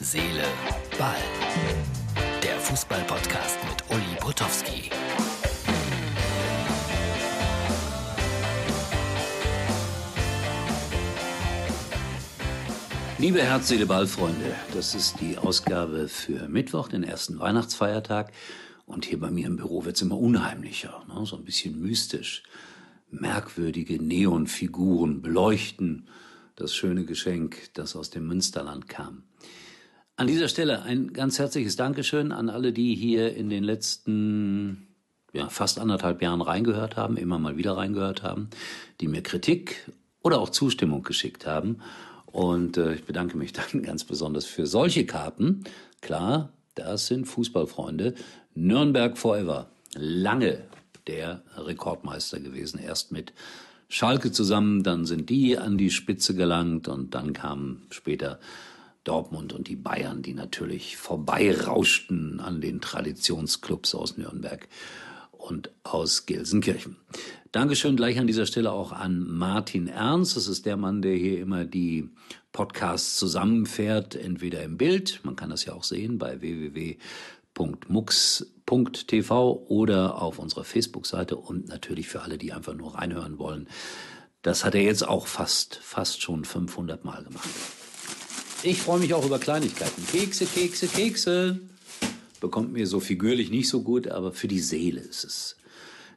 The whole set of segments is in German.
Seele, Ball. Der Fußball-Podcast mit Uli Potowski. Liebe Herz, Seele, Ball, Freunde, das ist die Ausgabe für Mittwoch, den ersten Weihnachtsfeiertag. Und hier bei mir im Büro wird's immer unheimlicher, ne? so ein bisschen mystisch. Merkwürdige Neonfiguren beleuchten das schöne Geschenk, das aus dem Münsterland kam. An dieser Stelle ein ganz herzliches Dankeschön an alle, die hier in den letzten ja, fast anderthalb Jahren reingehört haben, immer mal wieder reingehört haben, die mir Kritik oder auch Zustimmung geschickt haben. Und äh, ich bedanke mich dann ganz besonders für solche Karten. Klar, das sind Fußballfreunde. Nürnberg Forever. Lange der Rekordmeister gewesen. Erst mit Schalke zusammen, dann sind die an die Spitze gelangt und dann kamen später Dortmund und die Bayern, die natürlich vorbeirauschten an den Traditionsclubs aus Nürnberg und aus Gelsenkirchen. Dankeschön gleich an dieser Stelle auch an Martin Ernst. Das ist der Mann, der hier immer die Podcasts zusammenfährt, entweder im Bild, man kann das ja auch sehen bei www.mux.tv oder auf unserer Facebook-Seite und natürlich für alle, die einfach nur reinhören wollen. Das hat er jetzt auch fast, fast schon 500 Mal gemacht. Ich freue mich auch über Kleinigkeiten. Kekse, Kekse, Kekse. Bekommt mir so figürlich nicht so gut, aber für die Seele ist es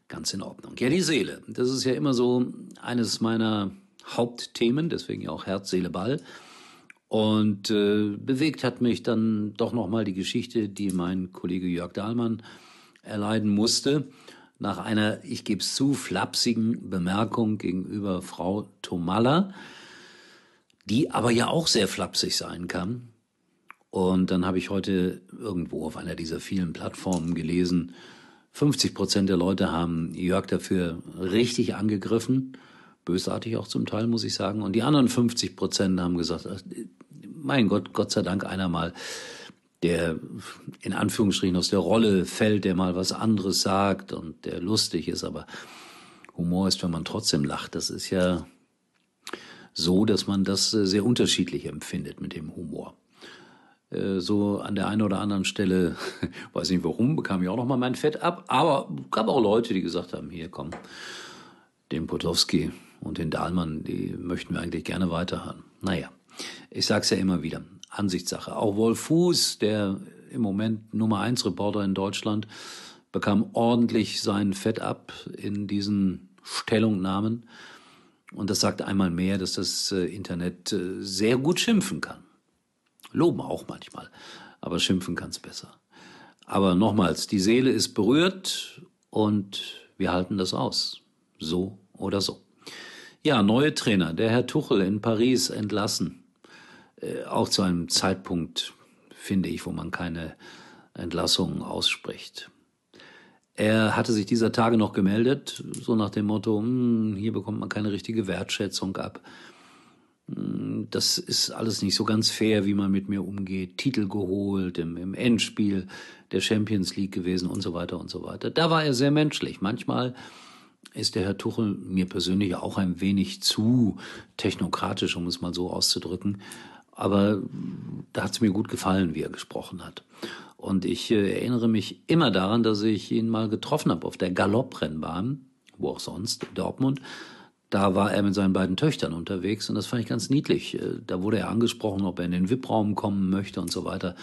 ganz in Ordnung. Ja, die Seele. Das ist ja immer so eines meiner Hauptthemen, deswegen ja auch Herz, Seele, Ball. Und äh, bewegt hat mich dann doch nochmal die Geschichte, die mein Kollege Jörg Dahlmann erleiden musste. Nach einer, ich gebe es zu, flapsigen Bemerkung gegenüber Frau Tomalla die aber ja auch sehr flapsig sein kann. Und dann habe ich heute irgendwo auf einer dieser vielen Plattformen gelesen, 50 Prozent der Leute haben Jörg dafür richtig angegriffen, bösartig auch zum Teil, muss ich sagen. Und die anderen 50 Prozent haben gesagt, mein Gott, Gott sei Dank einer mal, der in Anführungsstrichen aus der Rolle fällt, der mal was anderes sagt und der lustig ist, aber Humor ist, wenn man trotzdem lacht. Das ist ja so, dass man das äh, sehr unterschiedlich empfindet mit dem Humor. Äh, so an der einen oder anderen Stelle, weiß nicht warum, bekam ich auch noch mal mein Fett ab, aber gab auch Leute, die gesagt haben, hier komm, den Potowski und den Dahlmann, die möchten wir eigentlich gerne weiterhören. Naja, ich sag's ja immer wieder, Ansichtssache. Auch Wolf Fuß, der im Moment Nummer eins Reporter in Deutschland, bekam ordentlich sein Fett ab in diesen Stellungnahmen. Und das sagt einmal mehr, dass das äh, Internet äh, sehr gut schimpfen kann. Loben auch manchmal, aber schimpfen kann es besser. Aber nochmals, die Seele ist berührt und wir halten das aus. So oder so. Ja, neue Trainer. Der Herr Tuchel in Paris entlassen. Äh, auch zu einem Zeitpunkt, finde ich, wo man keine Entlassungen ausspricht. Er hatte sich dieser Tage noch gemeldet, so nach dem Motto, hm, hier bekommt man keine richtige Wertschätzung ab. Hm, das ist alles nicht so ganz fair, wie man mit mir umgeht. Titel geholt, im, im Endspiel der Champions League gewesen und so weiter und so weiter. Da war er sehr menschlich. Manchmal ist der Herr Tuchel mir persönlich auch ein wenig zu technokratisch, um es mal so auszudrücken. Aber da hat es mir gut gefallen, wie er gesprochen hat. Und ich äh, erinnere mich immer daran, dass ich ihn mal getroffen habe auf der Galopprennbahn, wo auch sonst, Dortmund. Da war er mit seinen beiden Töchtern unterwegs und das fand ich ganz niedlich. Äh, da wurde er angesprochen, ob er in den VIP-Raum kommen möchte und so weiter.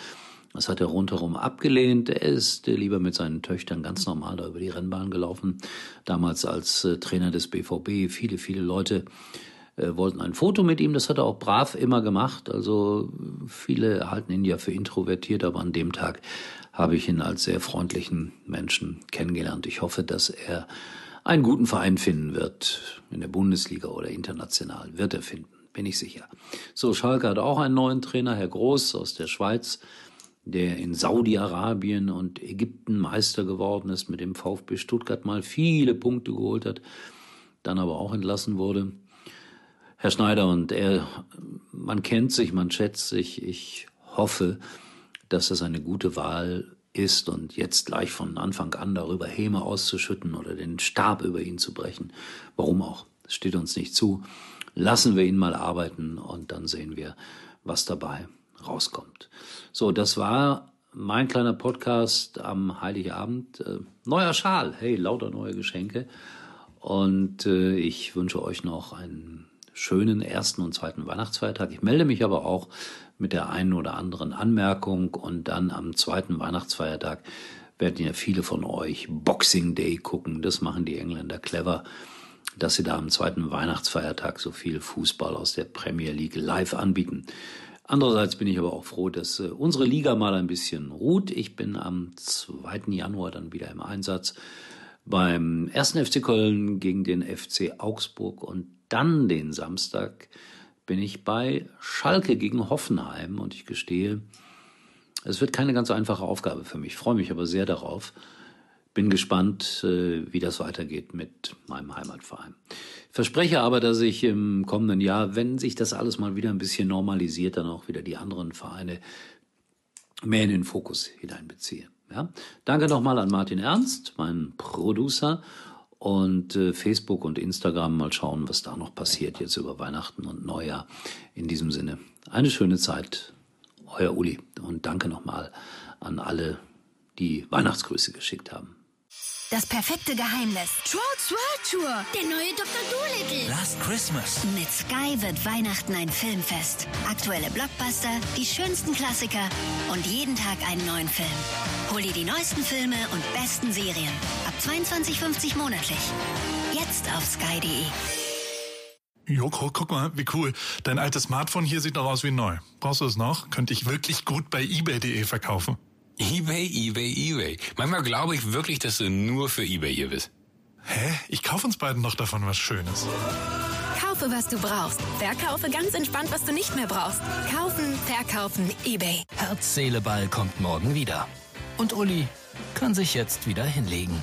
Das hat er rundherum abgelehnt. Er ist äh, lieber mit seinen Töchtern ganz normal da über die Rennbahn gelaufen. Damals als Trainer des BVB. Viele, viele Leute äh, wollten ein Foto mit ihm. Das hat er auch brav immer gemacht. Also viele halten ihn ja für introvertiert, aber an dem Tag habe ich ihn als sehr freundlichen Menschen kennengelernt. Ich hoffe, dass er einen guten Verein finden wird, in der Bundesliga oder international. Wird er finden, bin ich sicher. So, Schalke hat auch einen neuen Trainer, Herr Groß aus der Schweiz, der in Saudi-Arabien und Ägypten Meister geworden ist, mit dem VfB Stuttgart mal viele Punkte geholt hat, dann aber auch entlassen wurde. Herr Schneider und er, man kennt sich, man schätzt sich. Ich hoffe, dass es eine gute Wahl ist und jetzt gleich von Anfang an darüber Häme auszuschütten oder den Stab über ihn zu brechen. Warum auch? Es steht uns nicht zu. Lassen wir ihn mal arbeiten und dann sehen wir, was dabei rauskommt. So, das war mein kleiner Podcast am Heiligabend. Äh, neuer Schal, hey, lauter neue Geschenke. Und äh, ich wünsche euch noch einen schönen ersten und zweiten Weihnachtsfeiertag. Ich melde mich aber auch mit der einen oder anderen Anmerkung und dann am zweiten Weihnachtsfeiertag werden ja viele von euch Boxing Day gucken. Das machen die Engländer clever, dass sie da am zweiten Weihnachtsfeiertag so viel Fußball aus der Premier League live anbieten. Andererseits bin ich aber auch froh, dass äh, unsere Liga mal ein bisschen ruht. Ich bin am 2. Januar dann wieder im Einsatz beim 1. FC Köln gegen den FC Augsburg und dann den Samstag bin ich bei Schalke gegen Hoffenheim und ich gestehe, es wird keine ganz einfache Aufgabe für mich, freue mich aber sehr darauf. Bin gespannt, äh, wie das weitergeht mit meinem Heimatverein. Verspreche aber, dass ich im kommenden Jahr, wenn sich das alles mal wieder ein bisschen normalisiert, dann auch wieder die anderen Vereine mehr in den Fokus hineinbeziehe. Ja? Danke nochmal an Martin Ernst, meinen Producer und äh, Facebook und Instagram. Mal schauen, was da noch passiert jetzt über Weihnachten und Neujahr. In diesem Sinne, eine schöne Zeit. Euer Uli. Und danke nochmal an alle, die Weihnachtsgrüße geschickt haben. Das perfekte Geheimnis. Trolls World Tour. Der neue Dr. Dolittle. Last Christmas. Mit Sky wird Weihnachten ein Filmfest. Aktuelle Blockbuster, die schönsten Klassiker und jeden Tag einen neuen Film. Hol dir die neuesten Filme und besten Serien. Ab 22,50 monatlich. Jetzt auf sky.de. Joko, guck mal, wie cool. Dein altes Smartphone hier sieht doch aus wie neu. Brauchst du es noch? Könnte ich wirklich gut bei eBay.de verkaufen. eBay, eBay, eBay. Manchmal glaube ich wirklich, dass du nur für eBay hier bist. Hä? Ich kaufe uns beiden noch davon was Schönes. Kaufe, was du brauchst. Verkaufe ganz entspannt, was du nicht mehr brauchst. Kaufen, verkaufen, eBay. Herz, Seele, Ball kommt morgen wieder. Und Uli kann sich jetzt wieder hinlegen.